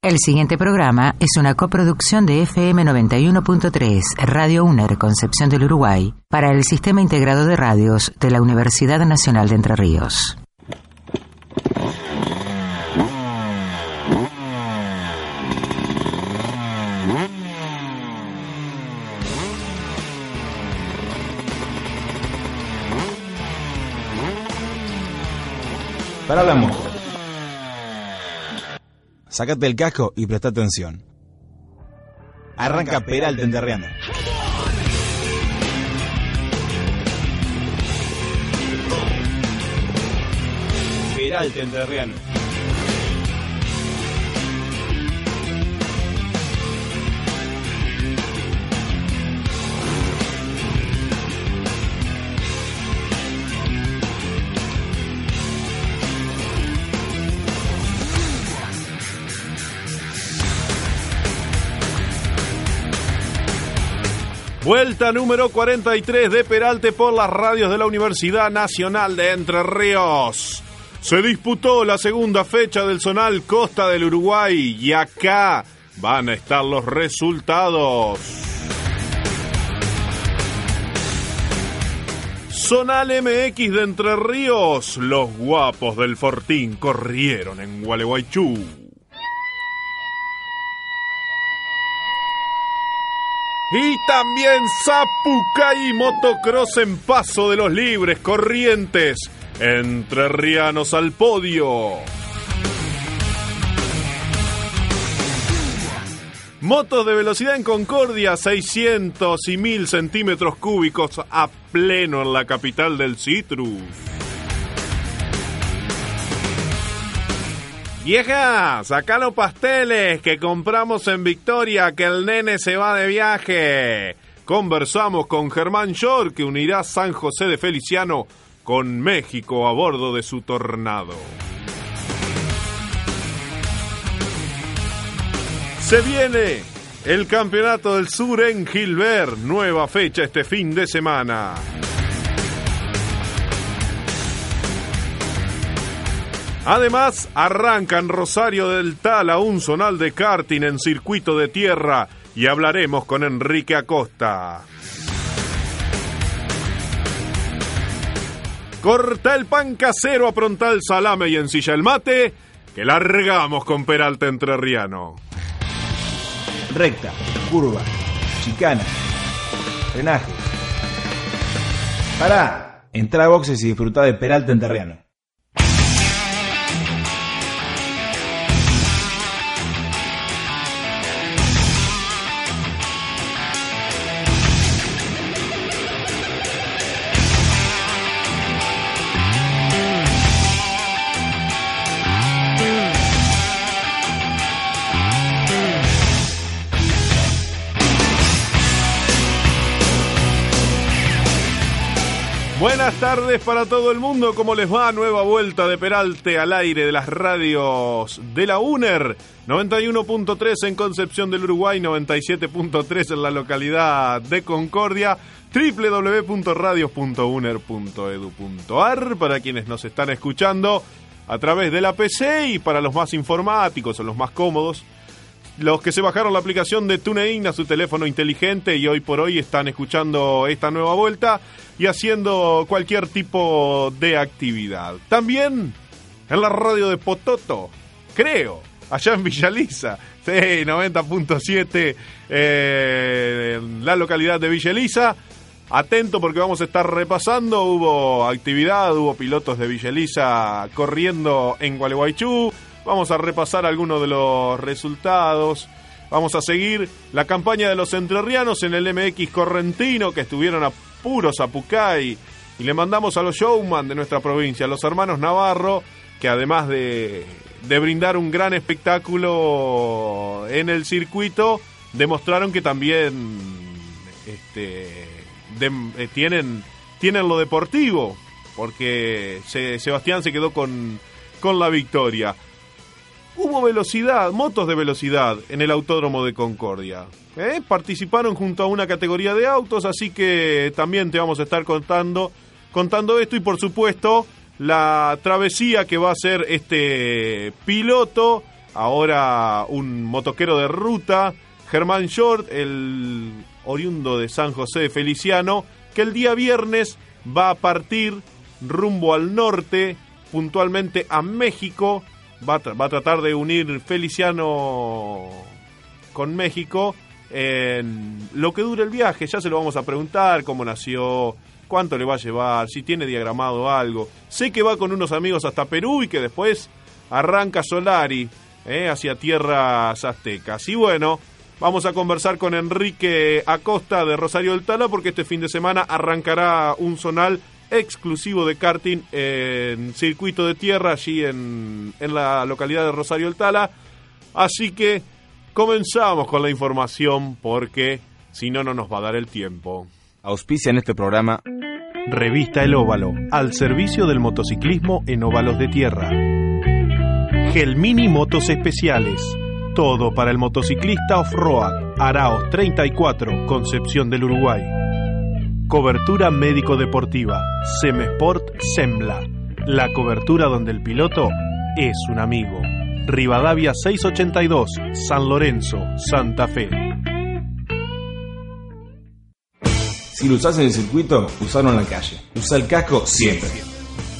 El siguiente programa es una coproducción de FM 91.3, Radio UNER Concepción del Uruguay, para el Sistema Integrado de Radios de la Universidad Nacional de Entre Ríos. Para la. Sácate el casco y presta atención. Arranca Peralta Enterriano. Peralta Enterriano. Vuelta número 43 de Peralte por las radios de la Universidad Nacional de Entre Ríos. Se disputó la segunda fecha del Zonal Costa del Uruguay y acá van a estar los resultados. Zonal MX de Entre Ríos, los guapos del Fortín corrieron en Gualeguaychú. Y también Zapucay Motocross en Paso de los Libres, Corrientes, entre Rianos al podio. Motos de velocidad en Concordia, 600 y 1000 centímetros cúbicos a pleno en la capital del Citrus. Vieja, saca los pasteles que compramos en Victoria, que el nene se va de viaje. Conversamos con Germán Shore, que unirá San José de Feliciano con México a bordo de su tornado. Se viene el Campeonato del Sur en Gilbert, nueva fecha este fin de semana. Además, arranca en Rosario del Tala un zonal de karting en circuito de tierra y hablaremos con Enrique Acosta. Corta el pan casero, apronta el salame y ensilla el mate, que largamos con Peralta Entrerriano. Recta, curva, chicana, frenaje. Pará, entra a boxes y disfruta de Peralta Enterriano. Buenas tardes para todo el mundo, ¿cómo les va? Nueva vuelta de Peralte al aire de las radios de la UNER, 91.3 en Concepción del Uruguay, 97.3 en la localidad de Concordia, www.radios.uner.edu.ar para quienes nos están escuchando a través de la PC y para los más informáticos o los más cómodos, los que se bajaron la aplicación de TuneIn a su teléfono inteligente y hoy por hoy están escuchando esta nueva vuelta y haciendo cualquier tipo de actividad. También en la radio de Pototo, creo, allá en Villaliza, sí, 90.7 eh, en la localidad de Villaliza. Atento porque vamos a estar repasando, hubo actividad, hubo pilotos de Villaliza corriendo en Gualeguaychú, Vamos a repasar algunos de los resultados. Vamos a seguir la campaña de los entrerrianos en el MX Correntino, que estuvieron a puros a Pucay. Y le mandamos a los showman de nuestra provincia, a los hermanos Navarro, que además de, de brindar un gran espectáculo en el circuito, demostraron que también este, eh, tienen, tienen lo deportivo, porque Sebastián se quedó con, con la victoria. Hubo velocidad, motos de velocidad en el Autódromo de Concordia. ¿eh? Participaron junto a una categoría de autos, así que también te vamos a estar contando, contando esto y por supuesto la travesía que va a hacer este piloto ahora un motoquero de ruta, Germán Short, el oriundo de San José de Feliciano, que el día viernes va a partir rumbo al norte, puntualmente a México, va a, va a tratar de unir Feliciano con México en lo que dure el viaje, ya se lo vamos a preguntar, cómo nació, cuánto le va a llevar, si tiene diagramado algo. Sé que va con unos amigos hasta Perú y que después arranca Solari eh, hacia tierras aztecas. Y bueno, vamos a conversar con Enrique Acosta de Rosario del Tala porque este fin de semana arrancará un zonal exclusivo de karting en circuito de tierra allí en, en la localidad de Rosario del Tala. Así que comenzamos con la información porque si no, no nos va a dar el tiempo. Auspicia en este programa Revista El Óvalo, al servicio del motociclismo en óvalos de tierra. Gelmini Motos Especiales, todo para el motociclista off-road, Araos 34, Concepción del Uruguay. Cobertura médico-deportiva, Semesport Sembla, la cobertura donde el piloto es un amigo. Rivadavia 682, San Lorenzo, Santa Fe. Si lo usás en el circuito, usalo en la calle. Usa el casco siempre.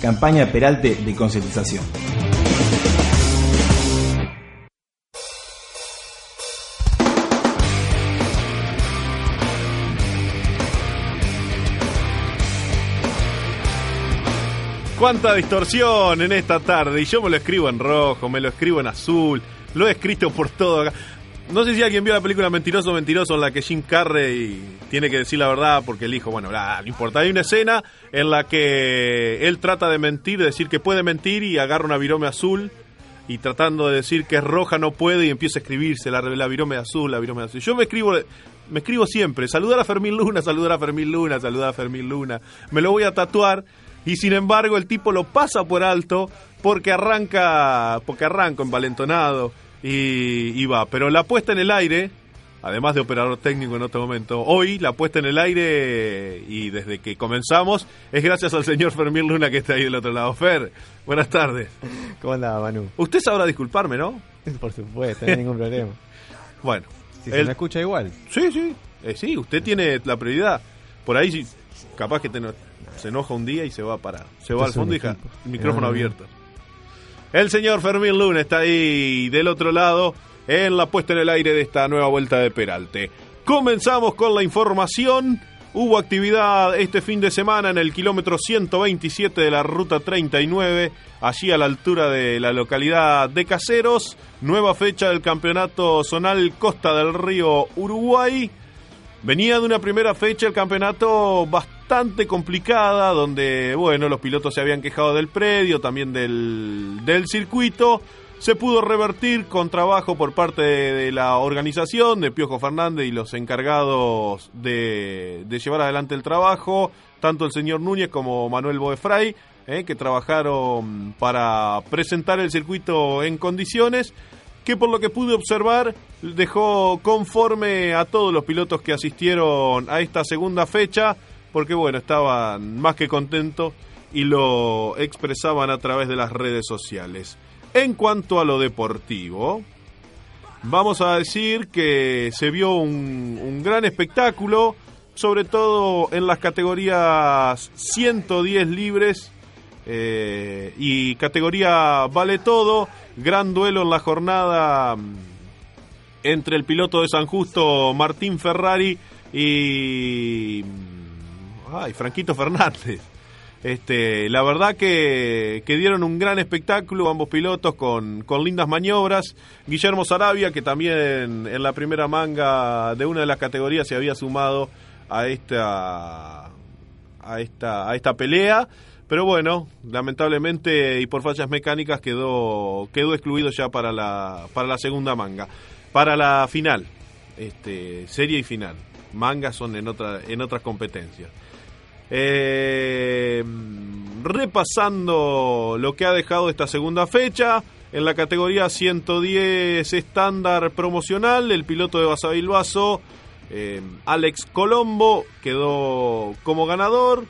Campaña Peralte de concientización. Cuánta distorsión en esta tarde. Y yo me lo escribo en rojo, me lo escribo en azul, lo he escrito por todo acá. No sé si alguien vio la película Mentiroso, Mentiroso, en la que Jim Carrey tiene que decir la verdad porque el hijo, bueno, no importa. Hay una escena en la que él trata de mentir, de decir que puede mentir y agarra una virome azul y tratando de decir que es roja no puede y empieza a escribirse la, la virome azul, la virome azul. Yo me escribo, me escribo siempre, saludar a Fermín Luna, saludar a Fermín Luna, saludar a Fermín Luna. Me lo voy a tatuar y sin embargo el tipo lo pasa por alto porque arranca, porque arranca envalentonado y, y va. Pero la puesta en el aire, además de operador técnico en otro momento, hoy la puesta en el aire y desde que comenzamos es gracias al señor Fermín Luna que está ahí del otro lado. Fer, buenas tardes. ¿Cómo anda, Manu? Usted sabrá disculparme, ¿no? Por supuesto, no hay ningún problema. Bueno. Si se me escucha igual. Sí, sí. Eh, sí, usted tiene la prioridad. Por ahí capaz que te se enoja un día y se va para se va al fondo y deja el micrófono Ah, abierto. El señor Fermín Luna está ahí del otro lado en la puesta en el aire de esta nueva vuelta de Peralte. Comenzamos con la información. Hubo actividad este fin de semana en el kilómetro 127 de la ruta 39, allí a la altura de la localidad de Caseros. Nueva fecha del campeonato zonal Costa del Río Uruguay. Venía de una primera fecha el campeonato bastante complicada, donde, bueno, los pilotos se habían quejado del predio, también del, del circuito. Se pudo revertir con trabajo por parte de, la organización, de Piojo Fernández y los encargados de, de llevar adelante el trabajo, tanto el señor Núñez como Manuel Boefray, eh, que trabajaron para presentar el circuito en condiciones que por lo que pude observar dejó conforme a todos los pilotos que asistieron a esta segunda fecha, porque bueno, estaban más que contentos y lo expresaban a través de las redes sociales. En cuanto a lo deportivo, vamos a decir que se vio un, gran espectáculo, sobre todo en las categorías 110 libres eh, y categoría vale todo. Gran duelo en la jornada mm, entre el piloto de San Justo Martín Ferrari y mm, ay, Franquito Fernández. Este, la verdad que, que dieron un gran espectáculo ambos pilotos con, con lindas maniobras. Guillermo Sarabia, que también en la primera manga de una de las categorías se había sumado a esta, a esta, a esta pelea. Pero bueno, lamentablemente y por fallas mecánicas quedó, quedó excluido ya para la, para la segunda manga. Para la final, este, serie y final. Mangas son en, otra, en otras competencias. Eh, repasando lo que ha dejado esta segunda fecha, en la categoría 110 estándar promocional, el piloto de Basavilbaso, eh, Alex Colombo, quedó como ganador,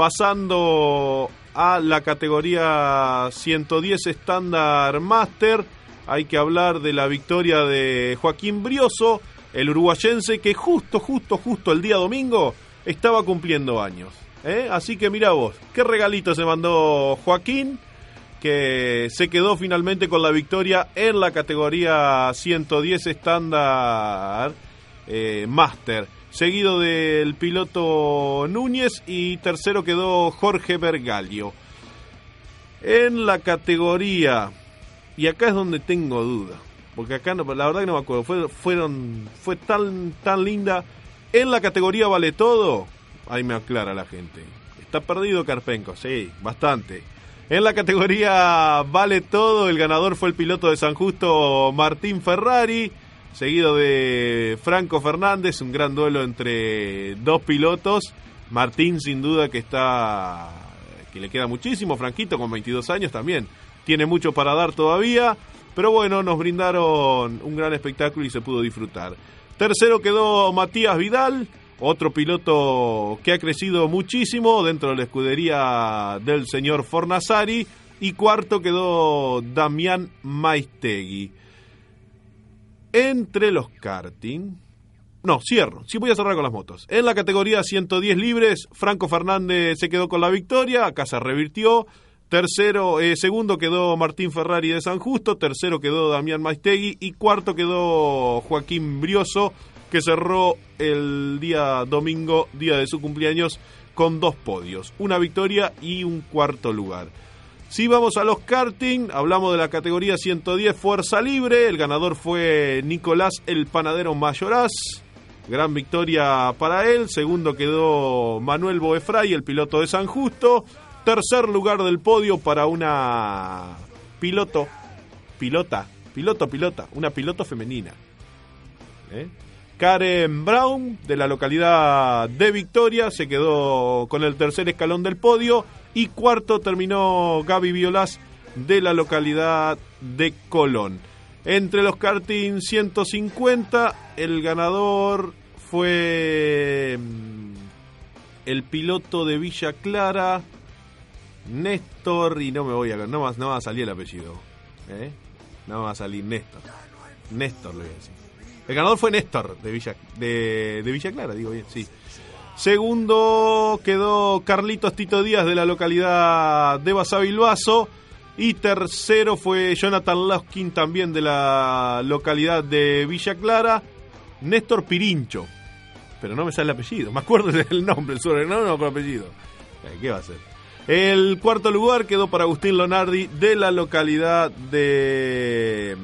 pasando a la categoría 110 estándar master, hay que hablar de la victoria de Joaquín Brioso, el uruguayense que justo, justo, justo el día domingo estaba cumpliendo años. ¿eh? Así que mira vos, qué regalito se mandó Joaquín, que se quedó finalmente con la victoria en la categoría 110 estándar eh, Master, seguido del piloto Núñez y tercero quedó Jorge Bergalio. En la categoría, y acá es donde tengo duda, porque acá no, la verdad que no me acuerdo, fue, fueron, fue tan, tan linda. En la categoría vale todo, ahí me aclara la gente. Está perdido Carpenco, sí, bastante. En la categoría vale todo, el ganador fue el piloto de San Justo Martín Ferrari, seguido de Franco Fernández, un gran duelo entre dos pilotos. Martín sin duda que está que le queda muchísimo, Franquito con 22 años también tiene mucho para dar todavía, pero bueno, nos brindaron un gran espectáculo y se pudo disfrutar. Tercero quedó Matías Vidal, otro piloto que ha crecido muchísimo dentro de la escudería del señor Fornasari. Y cuarto quedó Damián Maistegui. Entre los karting. No, cierro. Sí voy a cerrar con las motos. En la categoría 110 libres, Franco Fernández se quedó con la victoria. Acá se revirtió. Tercero, eh, segundo quedó Martín Ferrari de San Justo, tercero quedó Damián Maistegui y cuarto quedó Joaquín Brioso, que cerró el día domingo, día de su cumpleaños, con dos podios, una victoria y un cuarto lugar. Si vamos a los karting, hablamos de la categoría 110 Fuerza Libre, el ganador fue Nicolás el Panadero Mayoraz, gran victoria para él, segundo quedó Manuel Boefray, el piloto de San Justo, Tercer lugar del podio para una piloto, pilota, piloto, pilota, una piloto femenina. ¿Eh? Karen Brown, de la localidad de Victoria, se quedó con el tercer escalón del podio. Y cuarto terminó Gaby Violas, de la localidad de Colón. Entre los karting 150, el ganador fue mm, el piloto de Villa Clara, Néstor, y no me voy a. No va, no va a salir el apellido. ¿eh? No va a salir Néstor. Néstor le voy a decir. El ganador fue Néstor de Villa, de, Villa Clara, digo bien, sí. Segundo quedó Carlitos Tito Díaz de la localidad de Basavilbaso. Y tercero fue Jonathan Laskin también de la localidad de Villa Clara. Néstor Pirincho. Pero no me sale el apellido. Me acuerdo del nombre, el sobrenombre, no, con apellido. Eh, ¿Qué va a ser? El cuarto lugar quedó para Agustín Lonardi de la localidad de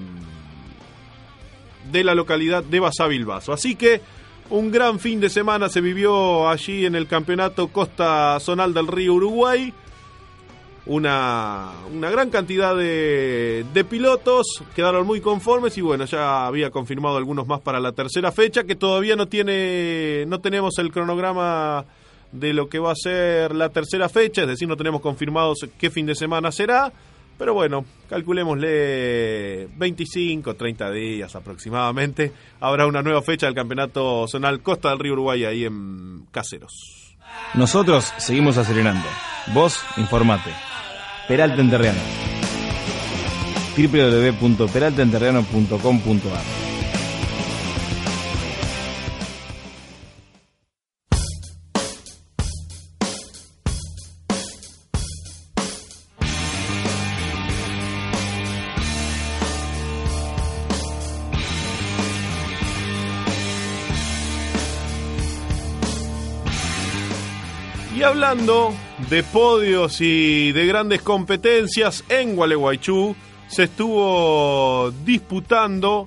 de la localidad de Basavilbaso. Así que un gran fin de semana se vivió allí en el campeonato Costa Zonal del Río Uruguay. Una, una gran cantidad de, de pilotos quedaron muy conformes y bueno, ya había confirmado algunos más para la tercera fecha que todavía no tiene, no tenemos el cronograma de lo que va a ser la tercera fecha, es decir, no tenemos confirmados qué fin de semana será, pero bueno, calculémosle 25, 30 días aproximadamente. Habrá una nueva fecha del campeonato zonal Costa del Río Uruguay ahí en Caseros. Nosotros seguimos acelerando. Vos, informate. Peralta Enterriano. www.peraltaenterriano.com.ar de podios y de grandes competencias, en Gualeguaychú se estuvo disputando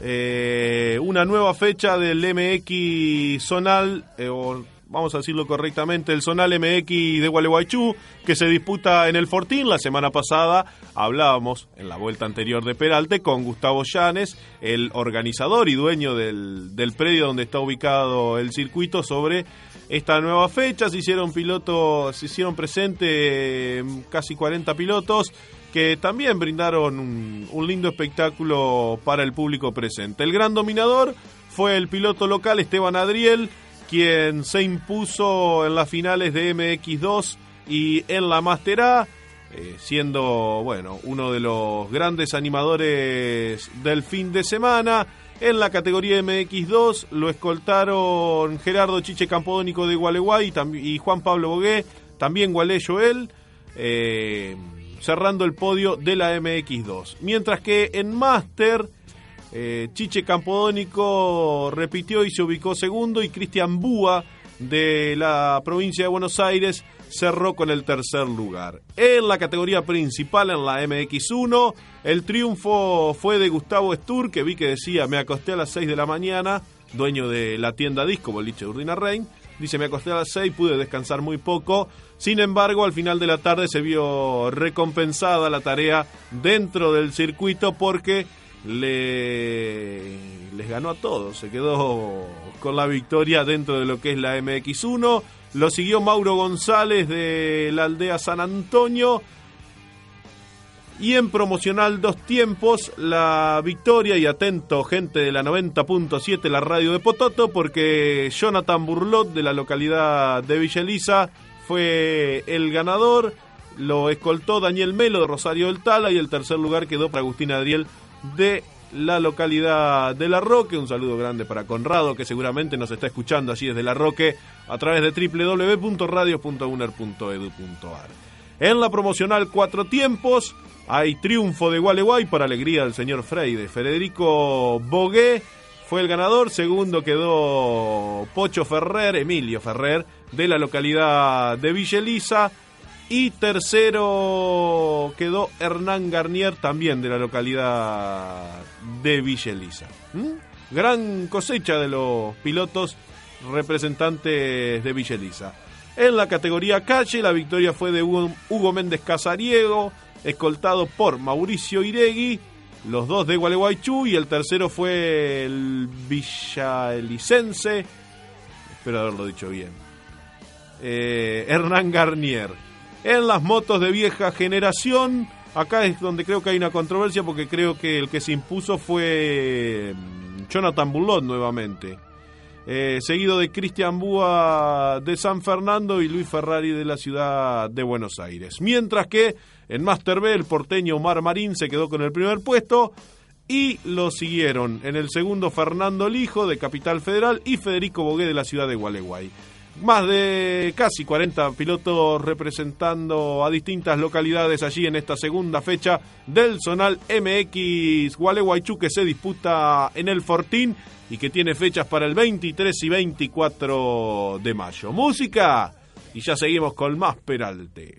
eh, una nueva fecha del MX Zonal, eh, o vamos a decirlo correctamente, el Zonal MX de Gualeguaychú, que se disputa en el Fortín. La semana pasada hablábamos en la vuelta anterior de Peralte con Gustavo Llanes, el organizador y dueño del, del predio donde está ubicado el circuito, sobre esta nueva fecha. Se hicieron pilotos, se hicieron presente casi 40 pilotos que también brindaron un, lindo espectáculo para el público presente. El gran dominador fue el piloto local Esteban Adriel, quien se impuso en las finales de MX2 y en la Master A. eh, siendo, bueno, uno de los grandes animadores del fin de semana. En la categoría MX2 lo escoltaron Gerardo Chiche Campodónico de Gualeguay y, Juan Pablo Bogué, también Gualé Joel, eh, cerrando el podio de la MX2. Mientras que en Master, eh, Chiche Campodónico repitió y se ubicó segundo y Cristian Búa de la provincia de Buenos Aires cerró con el tercer lugar. En la categoría principal, en la MX1, el triunfo fue de Gustavo Stur, que vi que decía, me acosté a las 6 de la mañana, dueño de la tienda disco, boliche Urdina Rein. Dice, me acosté a las 6, pude descansar muy poco. Sin embargo, al final de la tarde se vio recompensada la tarea dentro del circuito porque le, les ganó a todos. Se quedó con la victoria dentro de lo que es la MX1. Lo siguió Mauro González de la aldea San Antonio. Y en promocional dos tiempos, la victoria, y atento gente de la 90.7, la radio de Pototo, porque Jonathan Burlot de la localidad de Villa Elisa fue el ganador. Lo escoltó Daniel Melo de Rosario del Tala y el tercer lugar quedó para Agustín Adriel de la localidad de La Roque. Un saludo grande para Conrado, que seguramente nos está escuchando allí desde La Roque a través de www.radio.uner.edu.ar. En la promocional Cuatro Tiempos hay triunfo de Gualeguay para alegría del señor Freire. Federico Bogué fue el ganador. Segundo quedó Pocho Ferrer, Emilio Ferrer, de la localidad de Villa Elisa. Y tercero quedó Hernán Garnier, también de la localidad de Villa Elisa. ¿Mm? Gran cosecha de los pilotos representantes de Villa Elisa. En la categoría calle, la victoria fue de Hugo, Méndez Casariego, escoltado por Mauricio Iregui, los dos de Gualeguaychú, y el tercero fue el Villaelicense, espero haberlo dicho bien, eh, Hernán Garnier. En las motos de vieja generación, acá es donde creo que hay una controversia porque creo que el que se impuso fue mm, Jonathan Bulot nuevamente. Eh, seguido de Cristian Búa de San Fernando y Luis Ferrari de la ciudad de Buenos Aires. Mientras que en Master B el porteño Omar Marín se quedó con el primer puesto y lo siguieron en el segundo Fernando Lijo de Capital Federal y Federico Bogué de la ciudad de Gualeguay más de casi 40 pilotos representando a distintas localidades allí en esta segunda fecha del Zonal MX Gualeguaychú que se disputa en el Fortín y que tiene fechas para el 23 y 24 de mayo. Música y ya seguimos con más Peralte.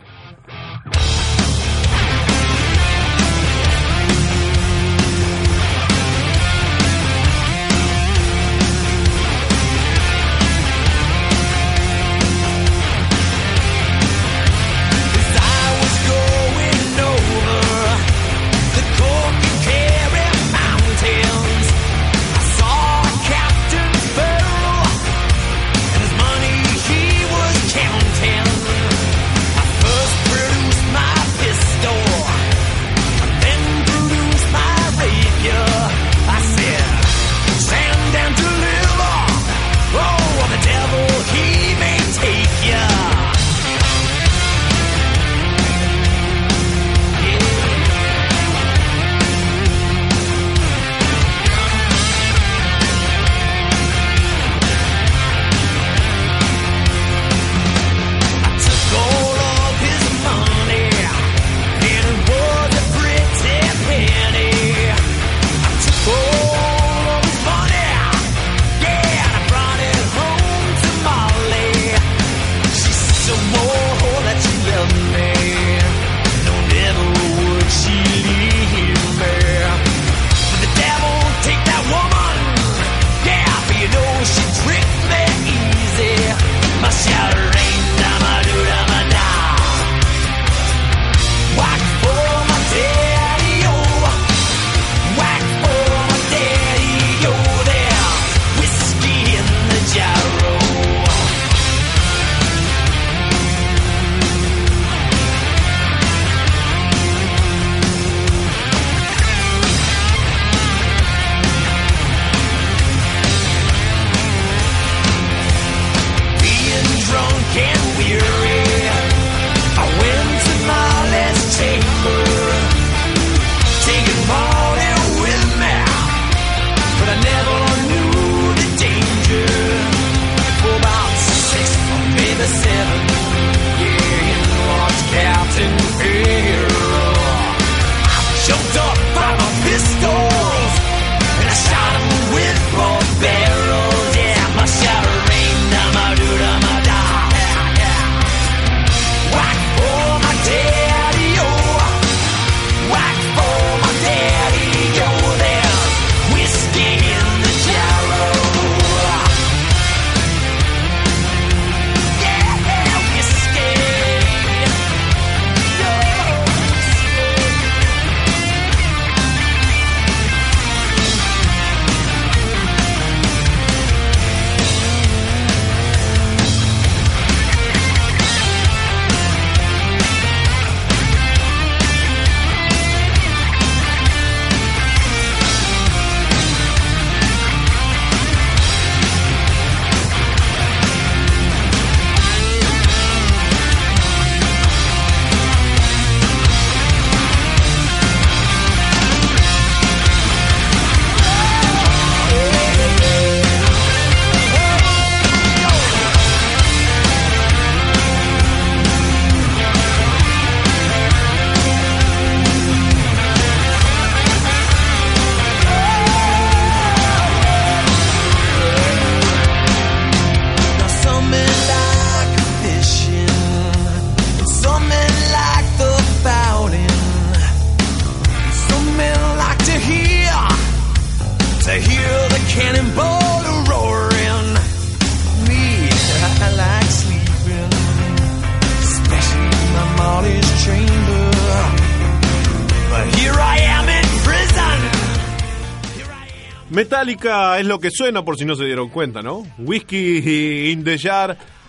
Es lo que suena por si no se dieron cuenta, ¿no? Whiskey in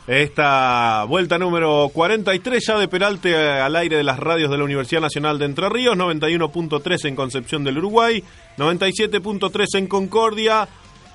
esta vuelta número 43 ya de Peralte al aire de las radios de la Universidad Nacional de Entre Ríos, 91.3 en Concepción del Uruguay, 97.3 en Concordia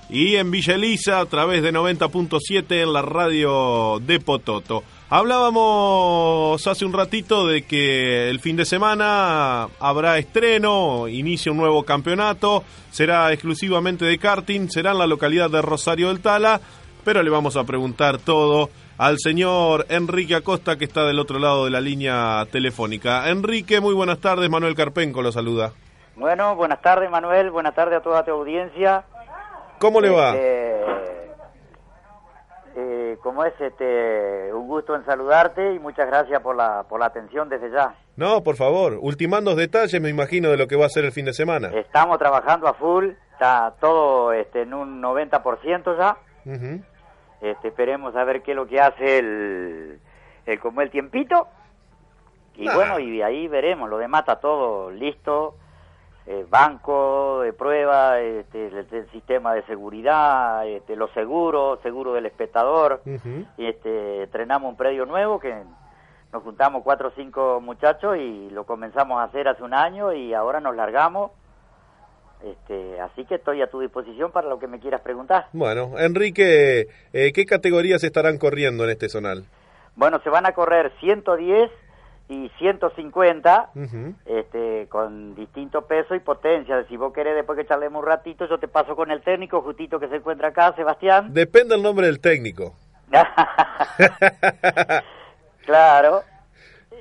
y en Villa Elisa a través de 90.7 en la radio de Pototo. Hablábamos hace un ratito de que el fin de semana habrá estreno, inicia un nuevo campeonato, será exclusivamente de karting, será en la localidad de Rosario del Tala, pero le vamos a preguntar todo al señor Enrique Acosta que está del otro lado de la línea telefónica. Enrique, muy buenas tardes, Manuel Carpenco lo saluda. Bueno, buenas tardes Manuel, buenas tardes a toda tu audiencia. ¿Cómo le va? Este, eh, como es, este, un gusto en saludarte y muchas gracias por la, por la atención desde ya. No, por favor, ultimando detalles me imagino de lo que va a ser el fin de semana. Estamos trabajando a full, está todo este, en un 90% ya. Este, esperemos a ver qué es lo que hace el, el como el tiempito. Y bueno, y ahí veremos, lo demás está todo listo. Eh, banco de prueba, este, el, el sistema de seguridad, este, los seguros, seguro del espectador. Y este, estrenamos un predio nuevo que nos juntamos cuatro o cinco muchachos y lo comenzamos a hacer hace un año y ahora nos largamos. Este, así que estoy a tu disposición para lo que me quieras preguntar. Bueno, Enrique, eh, ¿qué categorías estarán corriendo en este zonal? Bueno, se van a correr 110 y 150 Ujú. este, con distintos pesos y potencia. Si vos querés, después que charlemos un ratito, yo te paso con el técnico justito que se encuentra acá, Sebastián. Depende el nombre del técnico. claro.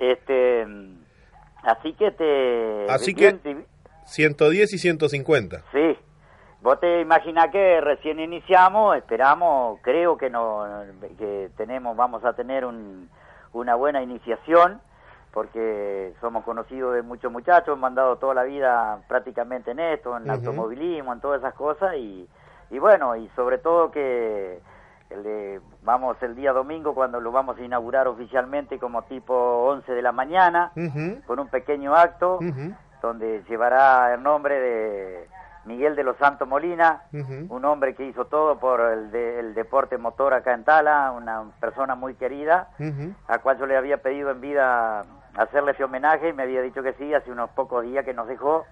Este, así que te... Así bien, que- te- 110 y 150. Sí. Vos te imaginás que recién iniciamos, esperamos, creo que no que tenemos vamos a tener un, una buena iniciación porque somos conocidos de muchos muchachos, hemos andado toda la vida prácticamente en esto, en Ujú. automovilismo, en todas esas cosas y, y bueno, y sobre todo que el de- vamos el día domingo cuando lo vamos a inaugurar oficialmente como tipo 11 de la mañana con un pequeño acto donde llevará el nombre de Miguel de los Santos Molina, un hombre que hizo todo por el, de- el deporte motor acá en Tala, una persona muy querida, a cual yo le había pedido en vida hacerle ese homenaje y me había dicho que sí, hace unos pocos días que nos dejó,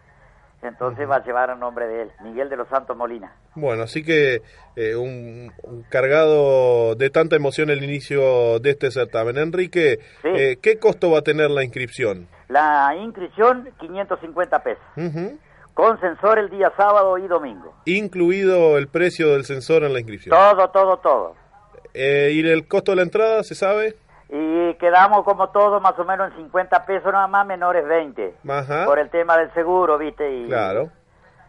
entonces va a llevar el nombre de él, Miguel de los Santos Molina. Bueno, así que eh, un, un cargado de tanta emoción el inicio de este certamen. Enrique, Sí. eh, ¿qué costo va a tener la inscripción? La inscripción, 550 pesos, con sensor el día sábado y domingo. Incluido el precio del sensor en la inscripción. Todo, todo, todo. Eh, ¿Y el costo de la entrada, se sabe? Y quedamos como todo más o menos en 50 pesos nada más, menores 20. Ajá. Por el tema del seguro, ¿viste? Y, Claro.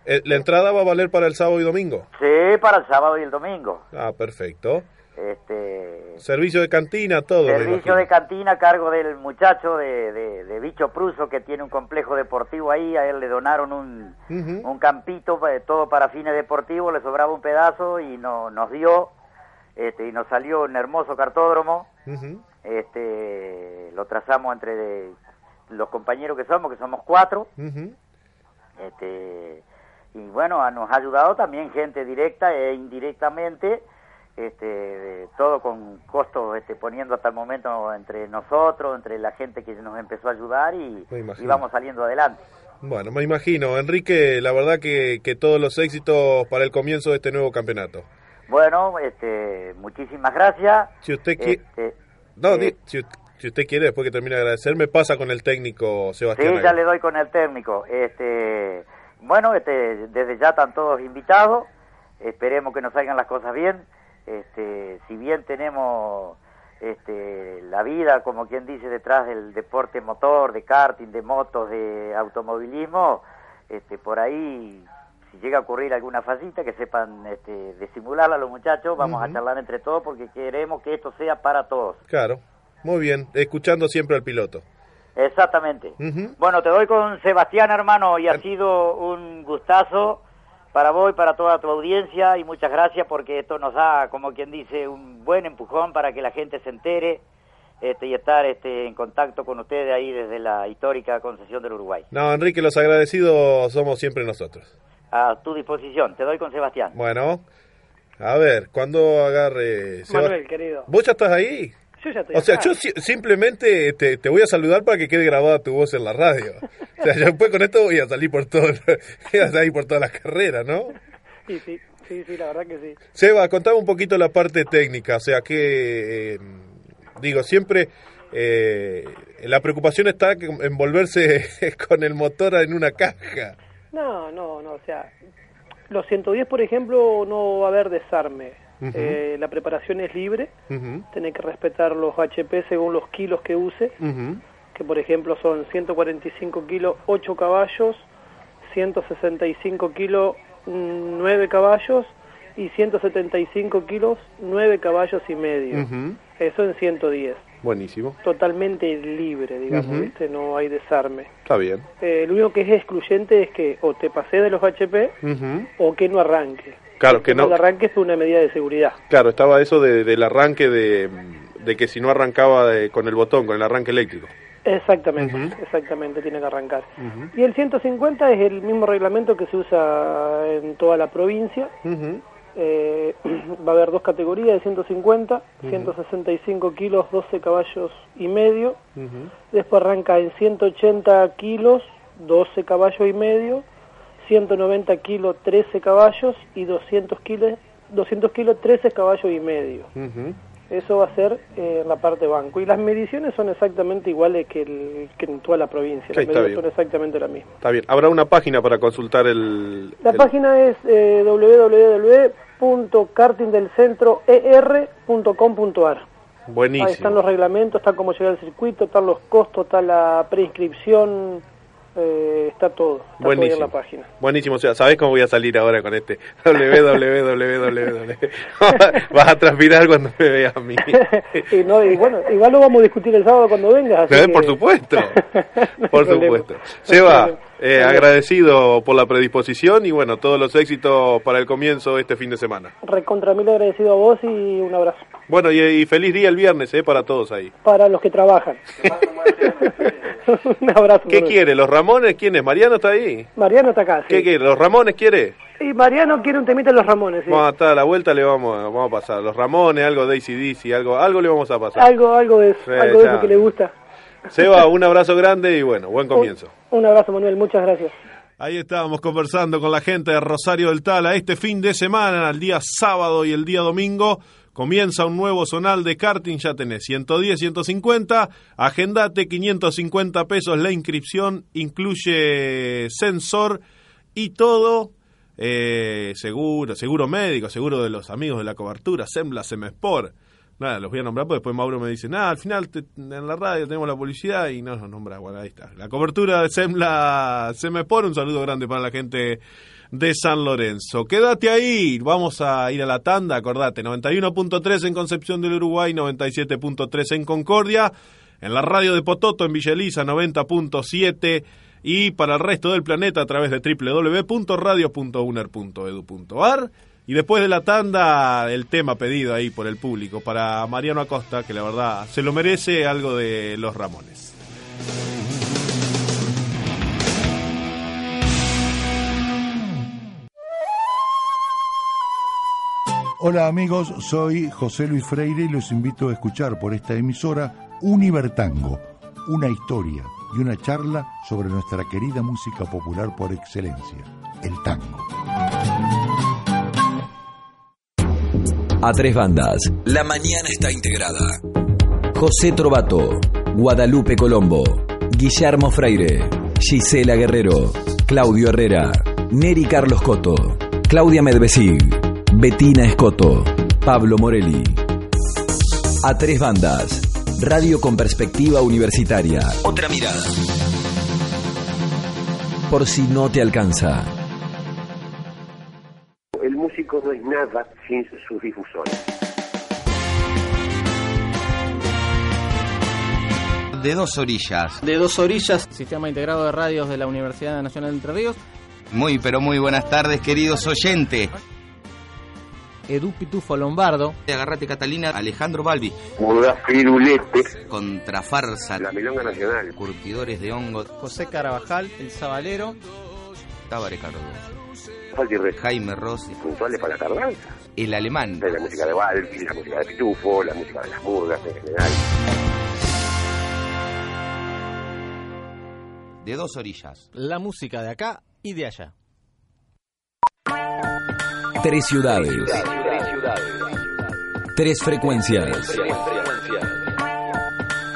Eh, ¿La entrada va a valer para el sábado y domingo? Sí, para el sábado y el domingo. Ah, perfecto. Este, Servicio de cantina, todo. servicio de cantina a cargo del muchacho de, de, de Bicho Pruso que tiene un complejo deportivo ahí. A él le donaron un, un campito, eh, todo para fines deportivos. Le sobraba un pedazo y no, nos dio. Este, y nos salió un hermoso cartódromo. Ujú. Este, lo trazamos entre los compañeros que somos, que somos cuatro. Ujú. este y bueno nos ha ayudado también gente directa e indirectamente este de- todo con costos este poniendo hasta el momento entre nosotros entre la gente que nos empezó a ayudar y vamos saliendo adelante Bueno, me imagino. Enrique, la verdad que, que todos los éxitos para el comienzo de este nuevo campeonato. bueno este muchísimas gracias Si usted quiere... Este, No, eh, si, si usted quiere, después que termine de agradecer, me pasa con el técnico Sí, Sebastián. ya Aguirre. le doy con el técnico. Este, bueno, este, desde ya están todos invitados. Esperemos que nos salgan las cosas bien. Este, si bien tenemos este, la vida, como quien dice, detrás del deporte motor, de karting, de motos, de automovilismo, este, por ahí, si llega a ocurrir alguna fallita, que sepan este, disimularla los muchachos. Vamos a charlar entre todos porque queremos que esto sea para todos. Claro, muy bien. Escuchando siempre al piloto. Exactamente. Bueno, te doy con Sebastián, hermano, y ha sido un gustazo para vos y para toda tu audiencia y muchas gracias porque esto nos da, como quien dice, un buen empujón para que la gente se entere este, y estar este, en contacto con ustedes ahí desde la histórica concesión del Uruguay. No, Enrique, los agradecidos somos siempre nosotros. A tu disposición, te doy con Sebastián. Bueno, a ver, ¿cuándo agarre... Manuel, querido. ¿Vos ya estás ahí? Yo ya estoy O sea, acá. yo si- simplemente te, te voy a saludar para que quede grabada tu voz en la radio. O sea, yo después con esto voy a salir por todo, voy a salir por todas las carreras, ¿no? Sí, sí, sí, sí, la verdad que sí. Seba, contame un poquito la parte técnica, o sea, que, eh, digo, siempre eh, la preocupación está que- en volverse con el motor en una caja. No, no, no, o sea, los 110, por ejemplo, no va a haber desarme. Eh, la preparación es libre, tenés que respetar los HP según los kilos que use, que por ejemplo son 145 kilos, 8 caballos, 165 kilos, 9 caballos y 175 kilos, 9 caballos y medio. Eso en 110. Buenísimo, Totalmente libre, digamos. ¿viste? No hay desarme. está bien. Eh, lo único que es excluyente es que o te pasé de los HP o que no arranque. Claro, que no. El arranque es una medida de seguridad. Claro, estaba eso de- del arranque de, de que si no arrancaba de- con el botón, con el arranque eléctrico. Exactamente, exactamente, tiene que arrancar. Y el 150 es el mismo reglamento que se usa en toda la provincia. Ujú. Eh, va a haber dos categorías de 150, 165 kilos, 12 caballos y medio. Ujú. Después arranca en 180 kilos, 12 caballos y medio, 190 kilos, 13 caballos y 200 kilos, 200 kilos, 13 caballos y medio. Ujú. Eso va a ser eh, en la parte banco. Y las mediciones son exactamente iguales que, el- que en toda la provincia. Sí, Las bien. son exactamente las mismas. Está bien. Habrá una página para consultar el. La el- página es eh, www.kartingdelcentroer.com.ar. Buenísimo. Ahí están los reglamentos, está cómo llegar al circuito, están los costos, está la preinscripción, eh, está todo. Está todo ahí en Buenísimo. la página. Buenísimo, o sea, ¿sabés cómo voy a salir ahora con este? www. Vas a transpirar cuando me veas a mí. y, no, y bueno, igual lo vamos a discutir el sábado cuando vengas. así Eh, que- Por supuesto, por supuesto. Seba. Eh, agradecido por la predisposición y bueno, todos los éxitos para el comienzo de este fin de semana. Recontra mil agradecido a vos y un abrazo. Bueno, y, y feliz día el viernes, eh, para todos ahí. Para los que trabajan. un abrazo. ¿Qué quiere? ¿Los Ramones? ¿Quién es? ¿Mariano está ahí? Mariano está acá, sí. ¿Qué quiere? ¿Los Ramones quiere? Y Mariano quiere un temita de los Ramones, sí. Vamos a la vuelta, le vamos, a- vamos a pasar. Los Ramones, algo de ACDC, algo, algo le vamos a pasar. Algo, algo de eso, Sí, algo de eso que le gusta. Seba, un abrazo grande y bueno, buen comienzo. Un, un abrazo, Manuel, muchas gracias. Ahí estábamos conversando con la gente de Rosario del Tala. Este fin de semana, el día sábado y el día domingo, comienza un nuevo zonal de karting. Ya tenés 110, 150. Agendate, 550 pesos la inscripción. Incluye sensor y todo. eh, seguro, seguro médico, seguro de los amigos de la cobertura, Sembla, Semesport. Nada, los voy a nombrar, porque después Mauro me dice, nada, al final en la radio tenemos la publicidad y no nos nombra. Bueno, ahí está. La cobertura de Semesport, un saludo grande para la gente de San Lorenzo. Quédate ahí, vamos a ir a la tanda, acordate, 91.3 en Concepción del Uruguay, 97.3 en Concordia, en la radio de Pototo en Villa Elisa, 90.7 y para el resto del planeta a través de www.radio.uner.edu.ar. Y después de la tanda, el tema pedido ahí por el público para Mariano Acosta, que la verdad se lo merece algo de los Ramones. Hola amigos, soy José Luis Freire y los invito a escuchar por esta emisora Univertango, una historia y una charla sobre nuestra querida música popular por excelencia, el tango. A tres bandas. La mañana está integrada. José Trovato, Guadalupe Colombo, Guillermo Freire, Gisela Guerrero, Claudio Herrera, Neri Carlos Coto, Claudia Medvesig, Betina Escoto, Pablo Morelli. A tres bandas. Radio con perspectiva universitaria. Otra mirada. Por si no te alcanza. No es nada sin sus difusores. De dos orillas. De dos orillas, Sistema Integrado de Radios de la Universidad Nacional de Entre Ríos. Muy, pero muy buenas tardes, queridos oyentes. Edu Pitufo Lombardo. Agarrate Catalina, Alejandro Balbi. Murga Firulete. Contrafarsa. La Milonga Nacional. Curtidores de hongo. José Carabajal, El Sabalero. Tabaré Cardoso. Jaime Rossi. Puntuales para la tardanza. El alemán. De la música de Balbi, la música de Pitufo, la música de las murgas en general. De dos orillas. La música de acá y de allá. Tres ciudades. Tres frecuencias.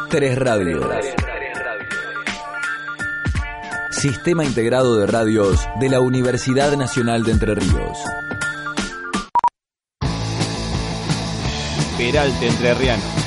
Tres radios. Sistema Integrado de Radios de la Universidad Nacional de Entre Ríos. Peralte Entrerriano.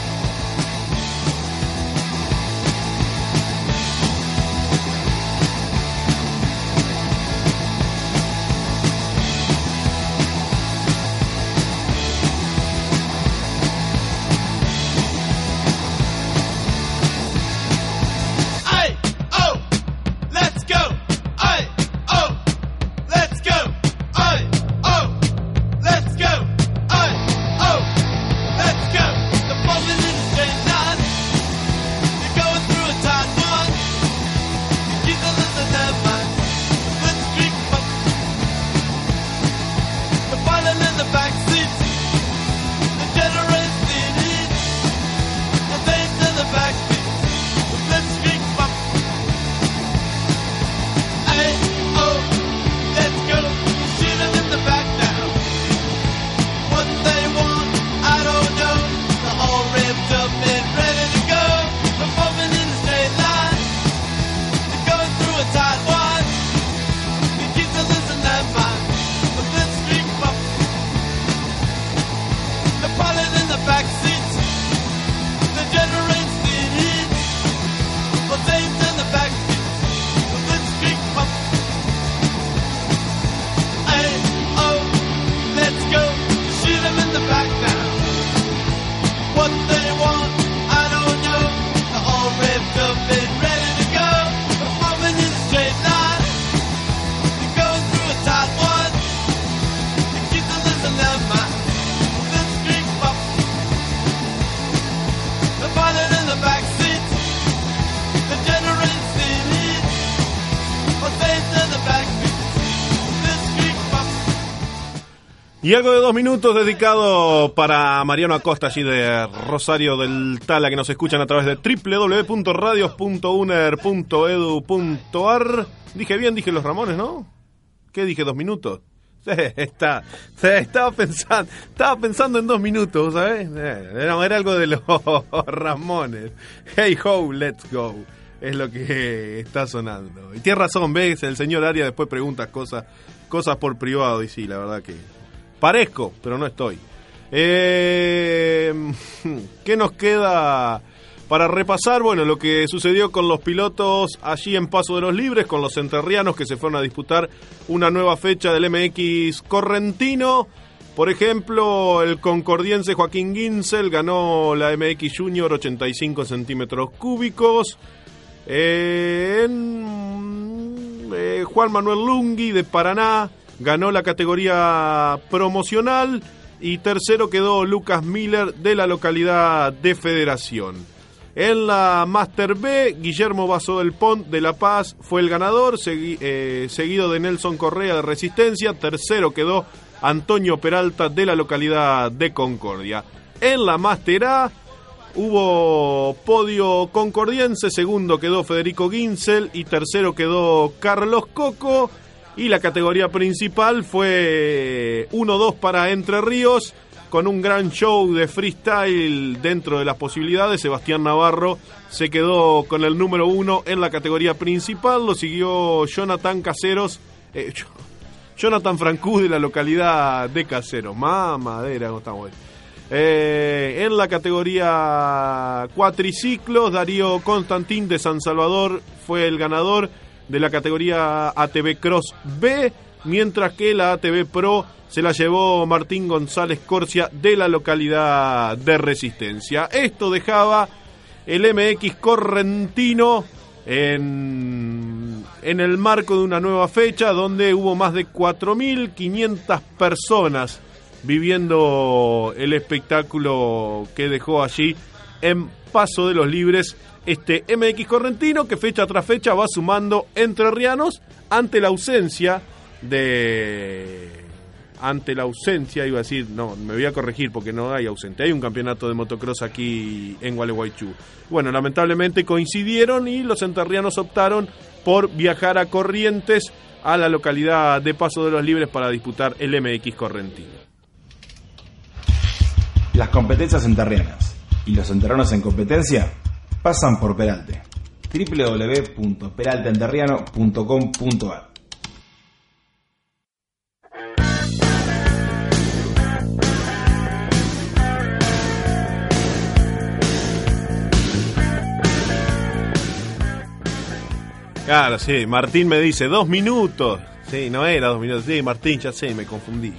Algo de dos minutos dedicado para Mariano Acosta, allí de Rosario del Tala, que nos escuchan a través de www.radios.uner.edu.ar. Dije bien, dije los Ramones, ¿no? ¿Qué dije? ¿Dos minutos? Sí, está, estaba pensando, estaba pensando en dos minutos, ¿sabes? Eh, Era, era algo de los Ramones. Hey ho, let's go. Es lo que está sonando. Y tiene razón, ves, el señor Aria después pregunta cosas, cosas por privado, y sí, la verdad que parezco, pero no estoy. Eh, ¿Qué nos queda para repasar? Bueno, lo que sucedió con los pilotos allí en Paso de los Libres, con los enterrianos que se fueron a disputar una nueva fecha del MX Correntino. Por ejemplo, el concordiense Joaquín Ginsel ganó la MX Junior 85 centímetros cúbicos. Eh, en, eh, Juan Manuel Lungui de Paraná ganó la categoría promocional y tercero quedó Lucas Miller de la localidad de Federación. En la Master B, Guillermo Basso del Pont de La Paz fue el ganador, eh, seguido de Nelson Correa de Resistencia. Tercero quedó Antonio Peralta de la localidad de Concordia. En la Master A hubo podio concordiense, segundo quedó Federico Ginsel y tercero quedó Carlos Coco. Y la categoría principal fue 1-2 para Entre Ríos, con un gran show de freestyle dentro de las posibilidades. Sebastián Navarro se quedó con el número uno en la categoría principal, lo siguió Jonathan Caseros, eh, Jo- Jonathan Francú de la localidad de Caseros. Mamadera, ¿cómo estamos hoy? Eh, en la categoría cuatriciclos, Darío Constantín de San Salvador fue el ganador de la categoría ATV Cross B, mientras que la ATV Pro se la llevó Martín González Corcia de la localidad de Resistencia. Esto dejaba el MX Correntino en, en el marco de una nueva fecha donde hubo más de 4.500 personas viviendo el espectáculo que dejó allí en Paso de los Libres este MX Correntino que fecha tras fecha va sumando entrerrianos ante la ausencia de ante la ausencia, iba a decir, no, me voy a corregir porque no hay ausente, hay un campeonato de motocross aquí en Gualeguaychú. Bueno, lamentablemente coincidieron y los enterrianos optaron por viajar a Corrientes, a la localidad de Paso de los Libres para disputar el MX Correntino. Las competencias enterrianas y los enterranos en competencia pasan por Peralte. www.peralteenterriano.com.ar Claro, sí, Martín me dice dos minutos. Sí, no era dos minutos. Sí, Martín, ya sé, me confundí.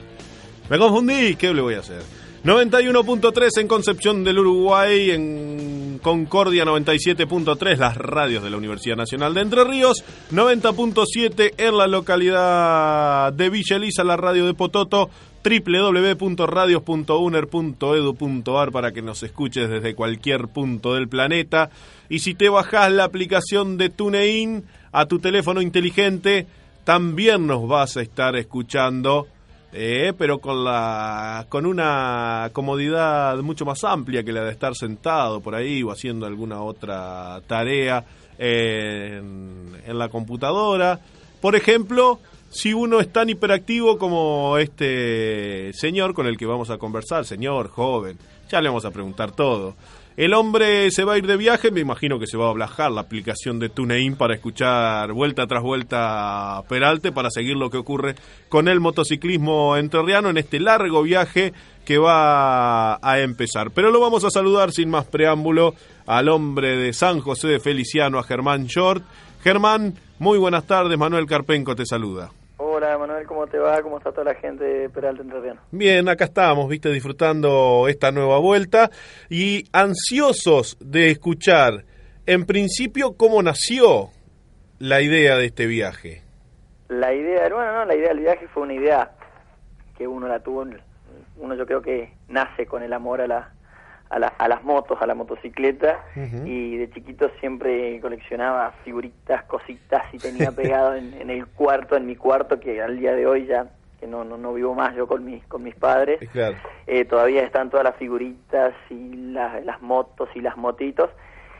Me confundí, ¿qué le voy a hacer? 91.3 en Concepción del Uruguay, en Concordia 97.3, las radios de la Universidad Nacional de Entre Ríos, 90.7 en la localidad de Villa Elisa, la radio de Pototo, www.radios.uner.edu.ar para que nos escuches desde cualquier punto del planeta. Y si te bajás la aplicación de TuneIn a tu teléfono inteligente, también nos vas a estar escuchando eh, pero con la con una comodidad mucho más amplia que la de estar sentado por ahí o haciendo alguna otra tarea en, en la computadora. Por ejemplo, si uno es tan hiperactivo como este señor con el que vamos a conversar, señor, joven, ya le vamos a preguntar todo. El hombre se va a ir de viaje, me imagino que se va a bajar la aplicación de TuneIn para escuchar vuelta tras vuelta Peralte, para seguir lo que ocurre con el motociclismo enterriano en este largo viaje que va a empezar. Pero lo vamos a saludar sin más preámbulo al hombre de San José de Feliciano, a Germán Short. Germán, muy buenas tardes, Manuel Carpenco te saluda. Hola Manuel, ¿cómo te va? ¿Cómo está toda la gente de Peralta Entrerriano? Bien, acá estamos, viste, disfrutando esta nueva vuelta y ansiosos de escuchar, en principio, cómo nació la idea de este viaje. La idea, bueno, no, la idea del viaje fue una idea que uno la tuvo, uno yo creo que nace con el amor a la, a, la, a las motos, a la motocicleta, y de chiquito siempre coleccionaba figuritas, cositas, y tenía pegado en, en, el cuarto, en mi cuarto, que al día de hoy ya, que no, no, no vivo más yo con mis, con mis padres, claro. eh, todavía están todas las figuritas y las, las motos y las motitos,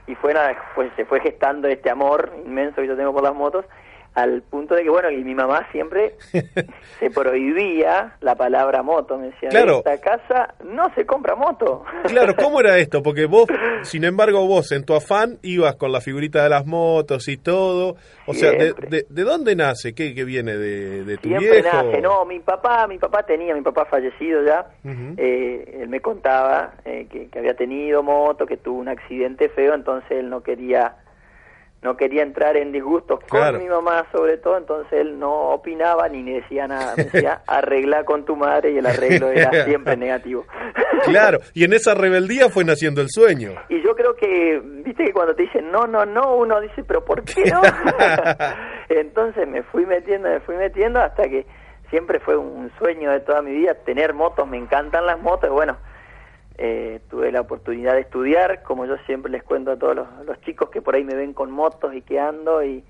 y fue, nada, pues, se fue gestando este amor inmenso que yo tengo por las motos, al punto de que, bueno, y mi mamá siempre se prohibía la palabra moto, me decía, claro. en esta casa no se compra moto. Claro, ¿cómo era esto? Porque vos, sin embargo, vos en tu afán ibas con la figurita de las motos y todo, o sea, de, de, de, dónde nace? ¿Qué, qué viene? ¿De, de tu siempre viejo? nace, no, mi papá, mi papá tenía, mi papá fallecido ya, Uh -huh. eh, él me contaba eh, que, que había tenido moto, que tuvo un accidente feo, entonces él no quería no quería entrar en disgustos con Claro. mi mamá sobre todo, entonces él no opinaba ni decía nada, me decía arregla con tu madre y el arreglo era siempre negativo. Claro, y en esa rebeldía fue naciendo el sueño. Y yo creo que, viste que cuando te dicen no, no, no, uno dice, pero ¿por qué no? Entonces me fui metiendo, me fui metiendo hasta que siempre fue un sueño de toda mi vida tener motos, me encantan las motos, y bueno, eh, tuve la oportunidad de estudiar, como yo siempre les cuento a todos los, los chicos que por ahí me ven con motos y que ando y,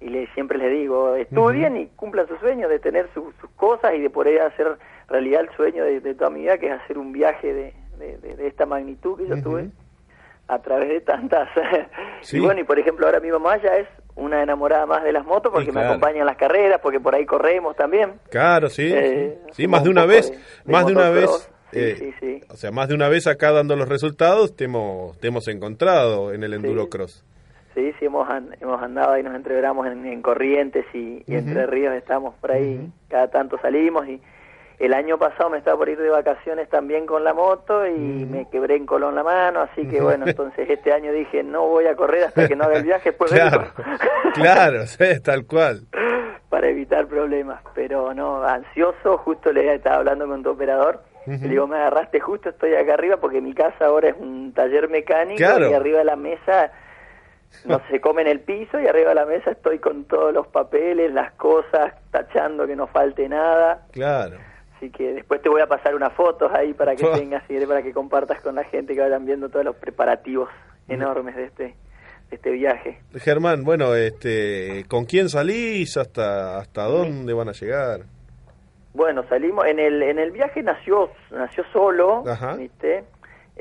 y le, siempre les digo, estudien y cumplan su sueño de tener su- sus cosas y de poder hacer realidad el sueño de, de toda mi vida, que es hacer un viaje de, de- de- de esta magnitud que yo tuve a través de tantas. Sí. Y bueno, y por ejemplo, ahora mi mamá ya es una enamorada más de las motos porque Sí, claro. me acompaña en las carreras, porque por ahí corremos también. Claro, sí. Eh, sí, más de un una vez, más de una vez. Sí, eh, sí, sí. O sea, más de una vez acá dando los resultados te hemos, te hemos encontrado en el Endurocross. Sí, sí, hemos, hemos andado y nos entreveramos en, en Corrientes y. Entre Ríos estamos por ahí, cada tanto salimos y el año pasado me estaba por ir de vacaciones también con la moto y me quebré en Colón la mano, así que bueno, entonces este año dije no voy a correr hasta que no haga el viaje, después Claro, claro, sí, tal cual. para evitar problemas, pero no, ansioso, justo le estaba hablando con tu operador, Le digo, me agarraste justo, estoy acá arriba porque mi casa ahora es un taller mecánico Claro. y arriba de la mesa no se come en el piso y arriba de la mesa estoy con todos los papeles, las cosas, tachando que no falte nada. Claro. Así que después te voy a pasar unas fotos ahí para que tengas y para que compartas con la gente que vayan viendo todos los preparativos enormes de este de este viaje. Germán, bueno, este, ¿con quién salís? ¿Hasta hasta dónde van a llegar? Bueno, salimos en el en el viaje nació nació solo, Ajá. ¿viste?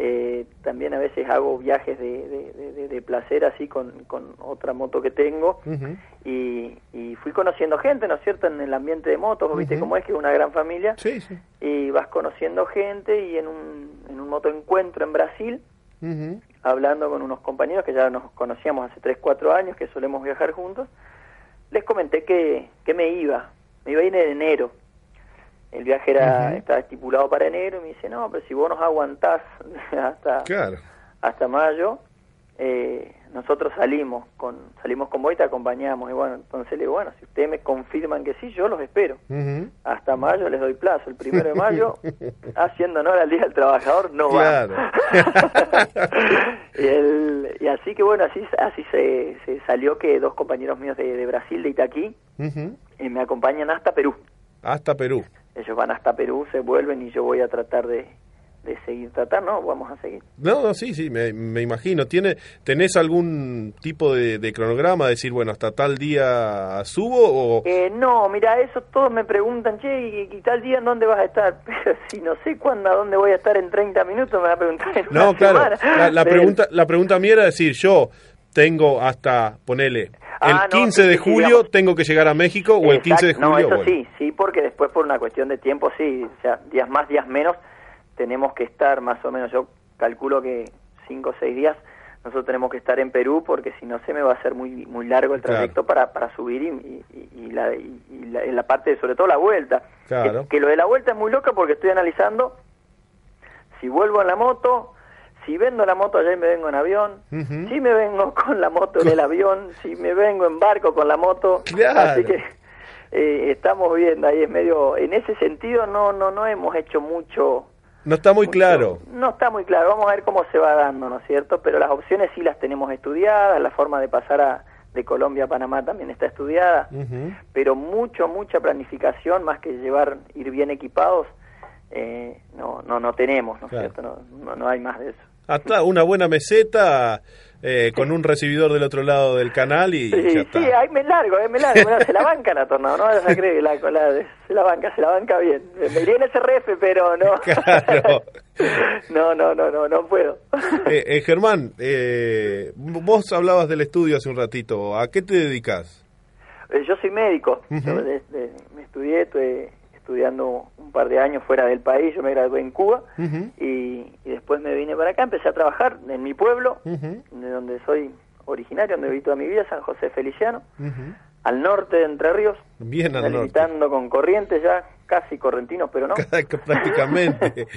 Eh, también a veces hago viajes de, de, de- de placer así con, con otra moto que tengo y, y fui conociendo gente, ¿no es cierto? En el ambiente de motos, ¿viste Ujú. cómo es que es una gran familia? Sí, sí. Y vas conociendo gente y en un, en un motoencuentro en Brasil, hablando con unos compañeros que ya nos conocíamos hace 3, 4 años, que solemos viajar juntos, les comenté que, que me iba, me iba a ir en enero. El viaje era Ujú. estaba estipulado para enero y me dice, no, pero si vos nos aguantás hasta, Claro. hasta mayo, eh, nosotros salimos con salimos con vos y te acompañamos. Y bueno, entonces le digo, bueno, si ustedes me confirman que sí, yo los espero. Hasta mayo les doy plazo. El primero de mayo, haciendo honor al Día del Trabajador, no va. Claro. y, el- y así que bueno, así, así se, se salió que dos compañeros míos de, de Brasil, de Itaquí, Ujú. eh, me acompañan hasta Perú. Hasta Perú. Ellos van hasta Perú, se vuelven y yo voy a tratar de, de seguir tratar, ¿no? Vamos a seguir. No, no, sí, sí, me, me imagino. ¿Tiene, ¿Tenés algún tipo de, de cronograma? Decir, bueno, hasta tal día subo o... Eh, no, mira, eso todos me preguntan, che, ¿y, y tal día en dónde vas a estar? Pero si no sé cuándo, a dónde voy a estar en 30 minutos, me va a preguntar en No, una claro. semana. La, pregunta, la pregunta mía era decir, yo tengo hasta, ponele, el Ah, no, 15 sí, de sí, julio digamos. tengo que llegar a México o el 15 de julio. No, eso bueno. sí, sí, porque después por una cuestión de tiempo, sí, o sea, días más, días menos, tenemos que estar más o menos, yo calculo que cinco o seis días, nosotros tenemos que estar en Perú porque si no se me va a hacer muy muy largo el Claro. trayecto para, para subir y, y, y- la, y, y la, en la parte, de, sobre todo la vuelta. Claro. Que, que lo de la vuelta es muy loca porque estoy analizando si vuelvo en la moto, si vendo la moto allá y me vengo en avión, si me vengo con la moto en el avión, si me vengo en barco con la moto, Claro. así que eh, estamos viendo ahí es medio, en ese sentido no no no hemos hecho mucho, No está muy claro. no está muy claro, vamos a ver cómo se va dando, ¿no es cierto? Pero las opciones sí las tenemos estudiadas, la forma de pasar a, de Colombia a Panamá también está estudiada, pero mucho, mucha planificación, más que llevar, ir bien equipados, eh, no, no, no tenemos, ¿no es Claro. cierto? No, no, no hay más de eso. Hasta una buena meseta eh, con un recibidor del otro lado del canal y Sí, ya está. sí, ahí me largo, eh, me largo, me largo. se la banca la tornado, no vayas a creer que la, la- se la banca, se la banca bien. Me iría en SRF, pero no. Claro. no, no, no, no, no puedo. Eh, eh, Germán, eh, vos hablabas del estudio hace un ratito. ¿A qué te dedicas? Yo soy médico. Yo de- de- me estudié, estuve estudiando un par de años fuera del país, yo me gradué en Cuba y, y después me vine para acá, empecé a trabajar en mi pueblo, de donde soy originario, donde viví toda mi vida, San José Feliciano, al norte de Entre Ríos, Bien al norte. limitando con Corrientes ya, casi correntinos, pero no. Prácticamente.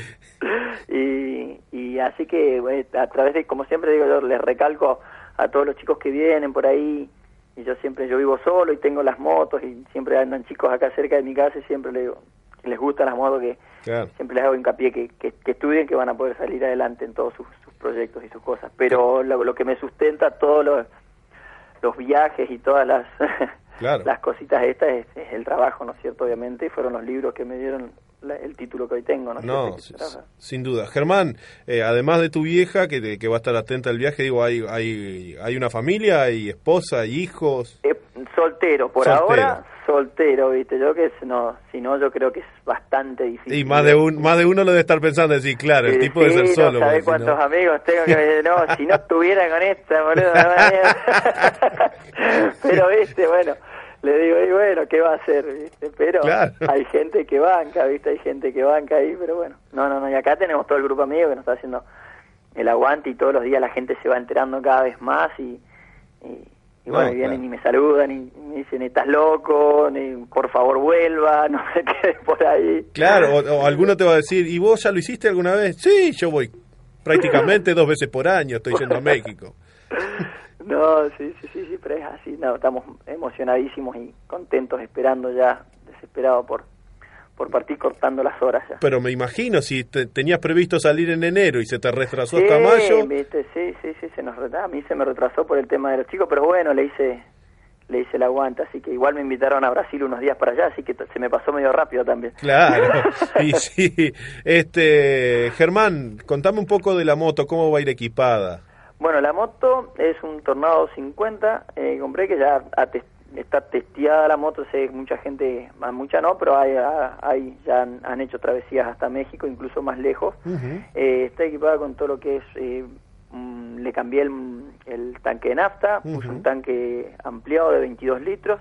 y, y así que bueno, a través de, como siempre digo yo, les recalco a todos los chicos que vienen por ahí, y yo siempre, yo vivo solo y tengo las motos y siempre andan chicos acá cerca de mi casa y siempre les digo que les gustan las motos, que Claro. siempre les hago hincapié que, que, que estudien, que van a poder salir adelante en todos sus, sus proyectos y sus cosas. Pero lo, lo que me sustenta todos los, los viajes y todas las, Claro. las cositas estas es, es el trabajo, ¿no es cierto? Obviamente, y fueron los libros que me dieron la- el título que hoy tengo, ¿no No, sin duda. Germán, eh, además de tu vieja que, te- que va a estar atenta al viaje, digo, hay, hay, hay una familia, hay esposa, hay hijos. Eh, soltero, por Soltero. ahora soltero, viste, yo que es- no, si no yo creo que es bastante difícil. Y más de, un, más de uno lo debe estar pensando, decir, claro, el Sí, tipo debe ser sí, solo. No sabés cuántos no- amigos tengo que no, si no estuviera con esta, boludo. no, Pero, viste, bueno, le digo, y bueno, ¿qué va a hacer? ¿viste? Pero Claro. hay gente que banca, viste, hay gente que banca ahí, pero bueno. No, no, no, y acá tenemos todo el grupo amigo que nos está haciendo el aguante y todos los días la gente se va enterando cada vez más y, y, y No, bueno, y vienen claro. y me saludan y me dicen, estás loco, ni, por favor vuelva, no se quede por ahí. Claro, o, o alguno te va a decir, ¿y vos ya lo hiciste alguna vez? Sí, yo voy prácticamente dos veces por año, estoy yendo a México. No, sí, sí, sí, sí, pero es así, no, estamos emocionadísimos y contentos esperando ya, desesperados por, por partir cortando las horas ya. Pero me imagino, si te- tenías previsto salir en enero y se te retrasó Sí, hasta mayo. viste, sí, sí, sí, se nos retrasó. A mí se me retrasó por el tema de los chicos, pero bueno, le hice le hice el aguante, así que igual me invitaron a Brasil unos días para allá, así que se me pasó medio rápido también. Claro, y sí. Este, Germán, contame un poco de la moto, cómo va a ir equipada. Bueno, la moto es un Tornado 50, eh, compré que ya está testeada la moto, sé mucha gente, más mucha no, pero hay, ha- hay ya han, han hecho travesías hasta México, incluso más lejos. Eh, está equipada con todo lo que es, eh, mm, le cambié el, el tanque de nafta, puse un tanque ampliado de 22 litros,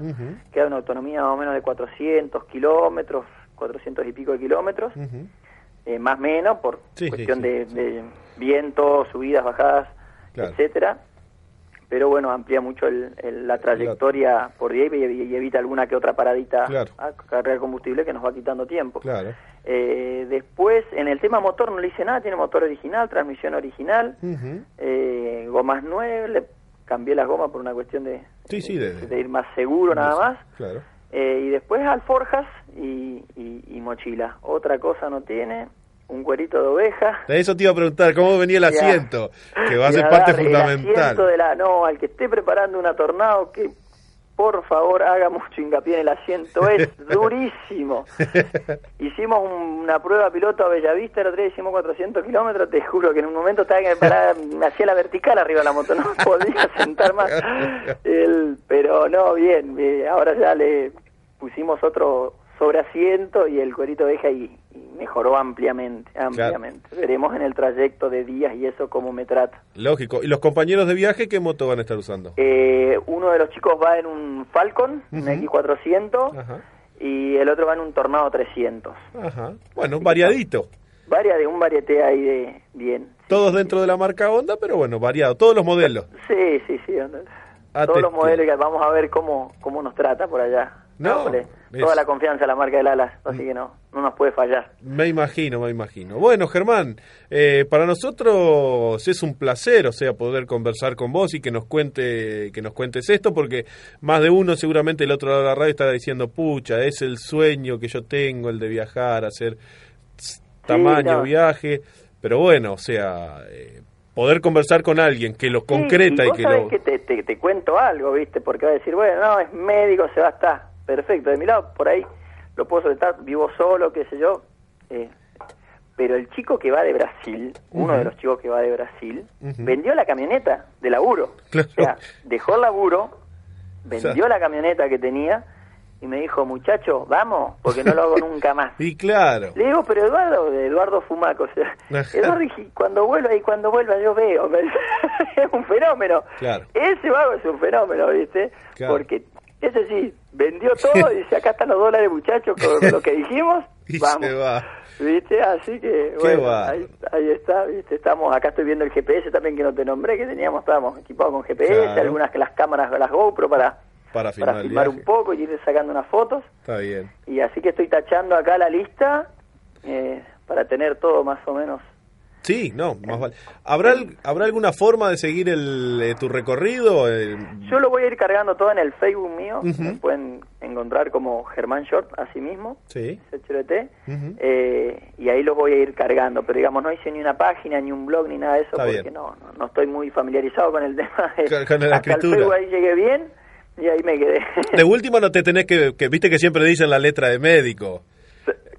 que da una autonomía más o menos de 400 kilómetros, 400 y pico de kilómetros, eh, más o menos por Sí, sí, cuestión sí. De, de viento, subidas, bajadas, Claro. etcétera. Pero bueno, amplía mucho el- el- la trayectoria por día y, evita alguna que otra paradita Claro. a cargar combustible que nos va quitando tiempo. Claro. Eh, después, en el tema motor no le hice nada, tiene motor original, transmisión original, eh, gomas nuevas, le cambié las gomas por una cuestión de, Sí, sí, de, de ir más seguro nada más. Claro. Eh, y después alforjas y, y- y mochila. Otra cosa no tiene, un cuerito de oveja. De eso te iba a preguntar, ¿cómo venía el asiento? Que va a ser parte El fundamental. asiento de la, no, al que esté preparando una tornado, que por favor haga mucho hincapié en el asiento, es durísimo. Hicimos un- una prueba piloto a Bellavista, el otro día hicimos 400 kilómetros, te juro que en un momento estaba que me me hacía la vertical arriba de la moto, no podía sentar más. El- pero no, bien, eh, ahora ya le pusimos otro sobre asiento y el cuerito de oveja y, y mejoró ampliamente, ampliamente. Veremos en el trayecto de días y eso cómo me trata. Lógico. ¿Y los compañeros de viaje qué moto van a estar usando? Eh, uno de los chicos va en un Falcon, un Ujú. X400, Ajá. y el otro va en un Tornado 300. Ajá. Bueno, variadito. Varia de un varieté ahí de bien. Todos dentro de la marca Honda, pero bueno, variado. Todos los modelos. Sí, sí, sí. Todos los modelos que vamos a ver cómo cómo nos trata por allá. No, es- Toda la confianza a la marca del Alas, así que no, no nos puede fallar. Me imagino, me imagino. Bueno, Germán, eh, para nosotros es un placer, o sea, poder conversar con vos y que nos cuente, que nos cuentes esto, porque más de uno seguramente el otro lado de la radio estará diciendo, pucha, es el sueño que yo tengo, el de viajar, hacer tamaño no. viaje, pero bueno, o sea, eh, poder conversar con alguien que lo concreta Sí, y, vos que lo... que te, te, te cuento algo, ¿viste? Porque va a decir, bueno, no, es médico, se va a estar perfecto. De mi lado, por ahí lo puedo soltar, vivo solo, qué sé yo. eh, pero el chico que va de Brasil, uno de los chicos que va de Brasil, vendió la camioneta de laburo. Claro. O sea, dejó el laburo, vendió O sea- la camioneta que tenía y me dijo, muchacho, vamos, porque no lo hago nunca más. Y claro, Le digo, pero Eduardo, Eduardo Fumaco, o sea. Eduardo, dije, cuando vuelva y cuando vuelva yo veo, es un fenómeno. claro. Ese vago es un fenómeno, ¿viste? Claro. Porque ese sí, vendió todo y dice, acá están los dólares, muchachos, con lo que dijimos, Y vamos. se va. ¿Viste? Así que, bueno, ahí, ahí está, ¿viste? Estamos, acá estoy viendo el GPS también que no te nombré, que teníamos, estábamos equipados con GPS, Claro. algunas que las cámaras, las GoPro para, Para filmar para filmar un poco y ir sacando unas fotos. Está bien. Y así que estoy tachando acá la lista eh, para tener todo más o menos. Sí, no, más vale. ¿Habrá, ¿Habrá alguna forma de seguir el, eh, tu recorrido? El- Yo lo voy a ir cargando todo en el Facebook mío. Me pueden encontrar como Germán Short, así mismo, Sí. CHRT. Ujú. eh, y ahí los voy a ir cargando. Pero digamos, no hice ni una página, ni un blog, ni nada de eso, Está porque no, no, no estoy muy familiarizado con el tema. De, Con- con la hasta el escritura. Facebook ahí llegué bien y ahí me quedé. De última no te tenés que, que viste que siempre dicen la letra de médico.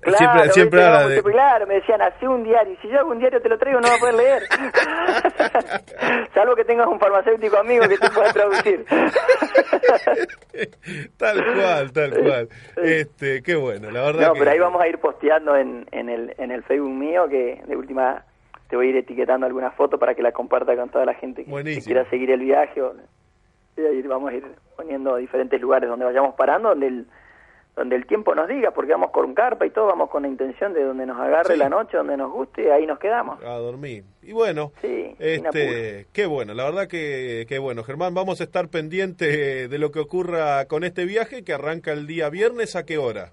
Claro, siempre siempre No, de... claro, me decían, hacé un diario. Y si yo hago un diario, te lo traigo, no vas a poder leer. Salvo que tengas un farmacéutico amigo que te pueda traducir. tal cual, tal cual. Este, qué bueno, la verdad No, que... pero ahí vamos a ir posteando en, en, el, en el Facebook mío, que de última te voy a ir etiquetando alguna foto para que la comparta con toda la gente que, quiera seguir el viaje. o- y ahí vamos a ir poniendo diferentes lugares donde vayamos parando, donde el, donde el tiempo nos diga, porque vamos con carpa y todo, vamos con la intención de donde nos agarre Sí. la noche, donde nos guste, ahí nos quedamos. A dormir. Y bueno, Sí, este, qué bueno, la verdad que, que bueno. Germán, vamos a estar pendientes de lo que ocurra con este viaje que arranca el día viernes. ¿A qué hora?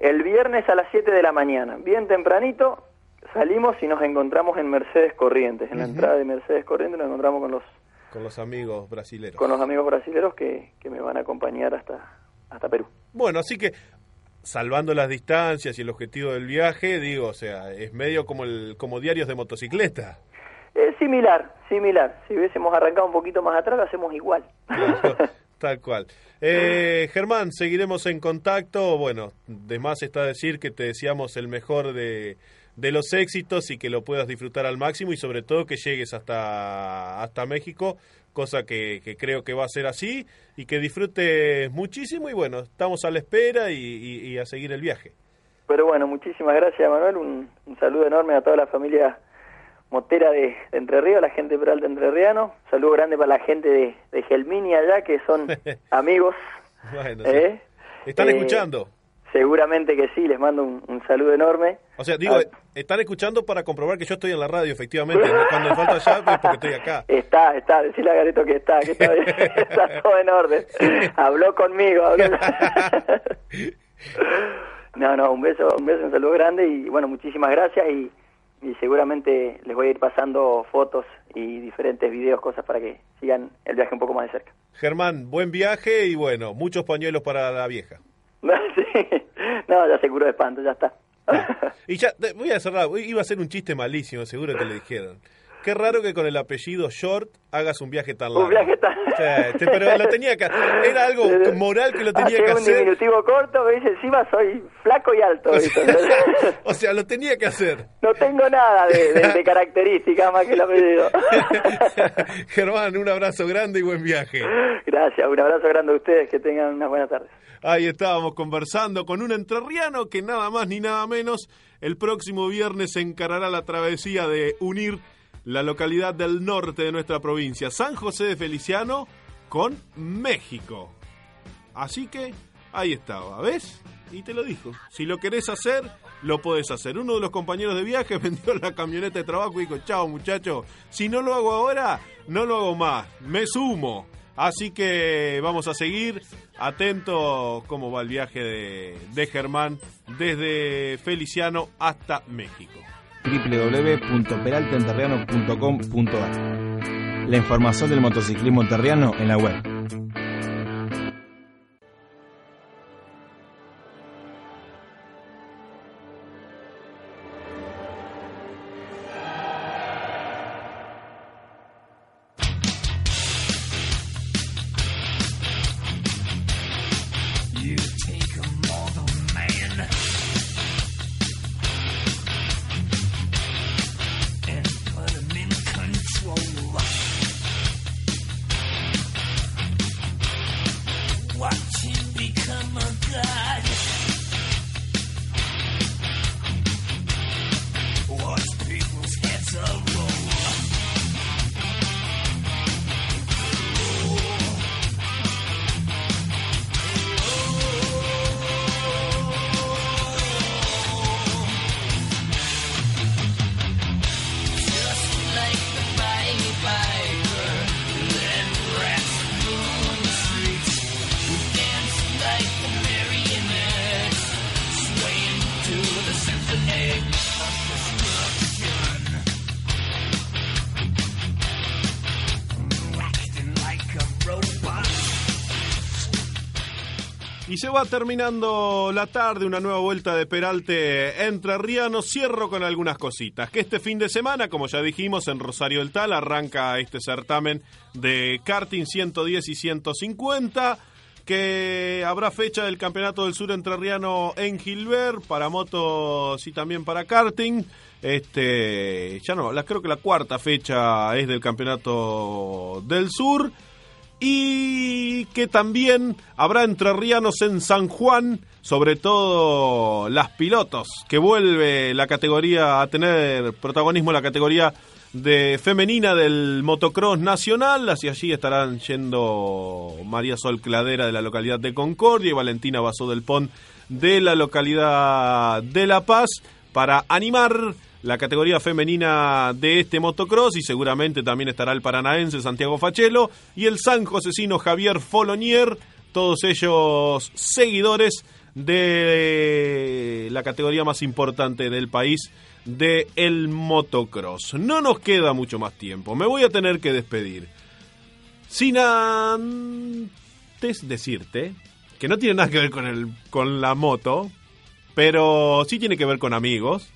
El viernes a las 7 de la mañana, bien tempranito, salimos y nos encontramos en Mercedes Corrientes. En la entrada de Mercedes Corrientes nos encontramos con los Con los amigos brasileños. con los amigos brasileños que, que me van a acompañar hasta, hasta Perú. Bueno, así que salvando las distancias y el objetivo del viaje, digo, o sea, es medio como el como diarios de motocicleta. Es similar, similar. Si hubiésemos arrancado un poquito más atrás, lo hacemos igual. Tal cual. Eh, Germán, seguiremos en contacto. Bueno, de más está decir que te deseamos el mejor de, de los éxitos y que lo puedas disfrutar al máximo y sobre todo que llegues hasta, hasta México, cosa que, que creo que va a ser así y que disfrutes muchísimo y bueno, estamos a la espera y, y- y a seguir el viaje. Pero bueno, muchísimas gracias, Manuel. Un, un saludo enorme a toda la familia motera de, de Entre Ríos, la gente de Peralta Entrerriano. Saludo grande para la gente de, de Gelmini allá, que son amigos. Bueno, ¿eh? ¿Están Eh, escuchando? Seguramente que sí, les mando un, un saludo enorme. O sea, digo, Ah. están escuchando para comprobar que yo estoy en la radio, efectivamente. Cuando falta allá, es porque estoy acá. Está, está, decirle a Gareto que está, que está, todo en orden. Habló conmigo, habló. No, no, un beso, un beso, un saludo grande y bueno, muchísimas gracias y, y seguramente les voy a ir pasando fotos y diferentes videos, cosas para que sigan el viaje un poco más de cerca. Germán, buen viaje y bueno, muchos pañuelos para la vieja. Sí. No, ya se curó de espanto, ya está. Y ya, voy a cerrar, iba a ser un chiste malísimo, seguro te lo dijeron. Qué raro que con el apellido Short hagas un viaje tan largo. Un viaje tan... Sí, te- pero lo tenía que Era algo moral que lo tenía Hace que un hacer. diminutivo corto, me dice encima soy flaco y alto. O sea, lo tenía que hacer. No tengo nada de, de, de características más que el apellido. Germán, un abrazo grande y buen viaje. Gracias, un abrazo grande a ustedes, que tengan unas buenas tardes. Ahí estábamos conversando con un entrerriano que nada más ni nada menos el próximo viernes encarará la travesía de unir la localidad del norte de nuestra provincia, San José de Feliciano, con México. Así que ahí estaba, ¿ves? Y te lo dijo. Si lo querés hacer, lo podés hacer. Uno de los compañeros de viaje vendió la camioneta de trabajo y dijo, chao muchacho, si no lo hago ahora, no lo hago más, me sumo. Así que vamos a seguir atentos cómo va el viaje de, Germán desde Feliciano hasta México. www.peraltaenterriano.com.ar La información del motociclismo terriano en la web. Va terminando la tarde, una nueva vuelta de Peralte entre Rianos. Cierro con algunas cositas. Que este fin de semana, como ya dijimos, en Rosario del Tal arranca este certamen de karting 110 y 150. Que habrá fecha del Campeonato del Sur Entrerriano en Gilbert para motos y también para karting. Este, ya no, creo que la cuarta fecha es del Campeonato del Sur y que también habrá entrerrianos en San Juan, sobre todo las pilotos, que vuelve la categoría a tener protagonismo la categoría de femenina del motocross nacional, hacia allí estarán yendo María Sol Cladera de la localidad de Concordia y Valentina Basó del Pont de la localidad de La Paz para animar la categoría femenina de este motocross y seguramente también estará el paranaense Santiago Fachelo y el san josecino Javier Folonier, todos ellos seguidores de la categoría más importante del país de el motocross. No nos queda mucho más tiempo, me voy a tener que despedir. Sin antes decirte que no tiene nada que ver con, el, con la moto, pero sí tiene que ver con amigos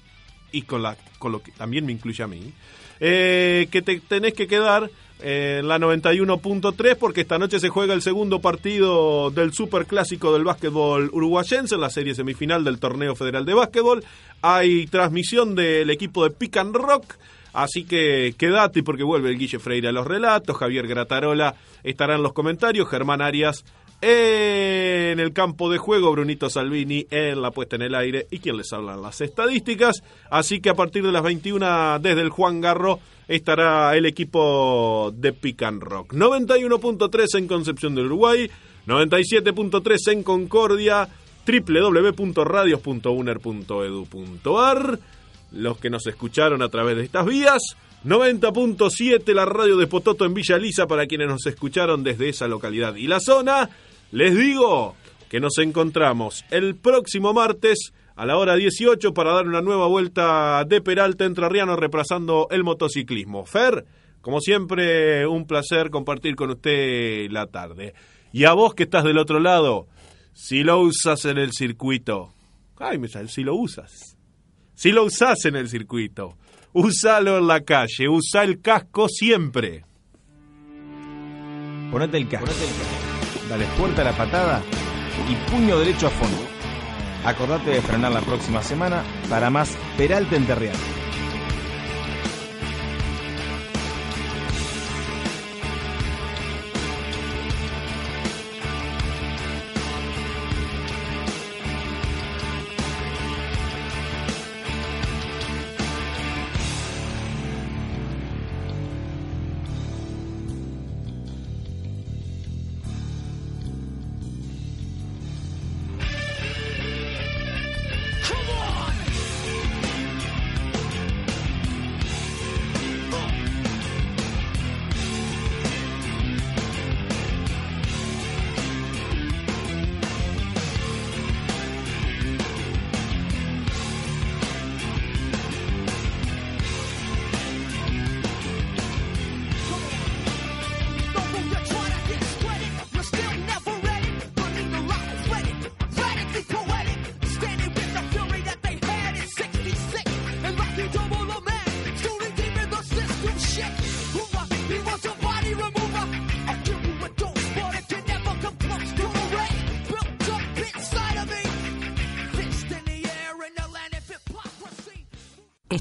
y con, la, con lo que también me incluye a mí, eh, que te tenés que quedar en la 91.3 porque esta noche se juega el segundo partido del superclásico del básquetbol uruguayense en la serie semifinal del torneo federal de básquetbol. Hay transmisión del equipo de Pick and Rock. Así que quédate porque vuelve el Guille Freire a los relatos, Javier Gratarola estará en los comentarios, Germán Arias en el campo de juego, Brunito Salvini en la puesta en el aire y quien les hablan las estadísticas. Así que a partir de las 21 desde el Juan Garro estará el equipo de Pick and Rock. 91.3 en Concepción del Uruguay, 97.3 en Concordia, www.radios.uner.edu.ar. Los que nos escucharon a través de estas vías, 90.7 la radio de Pototo en Villa Lisa para quienes nos escucharon desde esa localidad y la zona. Les digo que nos encontramos el próximo martes a la hora 18 para dar una nueva vuelta de Peralta Entrerriano repasando el motociclismo. Fer, como siempre, un placer compartir con usted la tarde. Y a vos que estás del otro lado, si lo usas en el circuito, ay, me sale, si lo usas, si lo usas en el circuito, usalo en la calle, usa el casco siempre. Ponete el casco. Dale fuerte a la patada y puño derecho a fondo. Acordate de frenar la próxima semana para más Peralta Enterriano.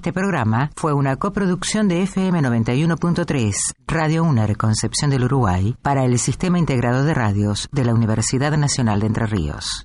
Este programa fue una coproducción de FM 91.3, Radio UNER Concepción del Uruguay, para el Sistema Integrado de Radios de la Universidad Nacional de Entre Ríos.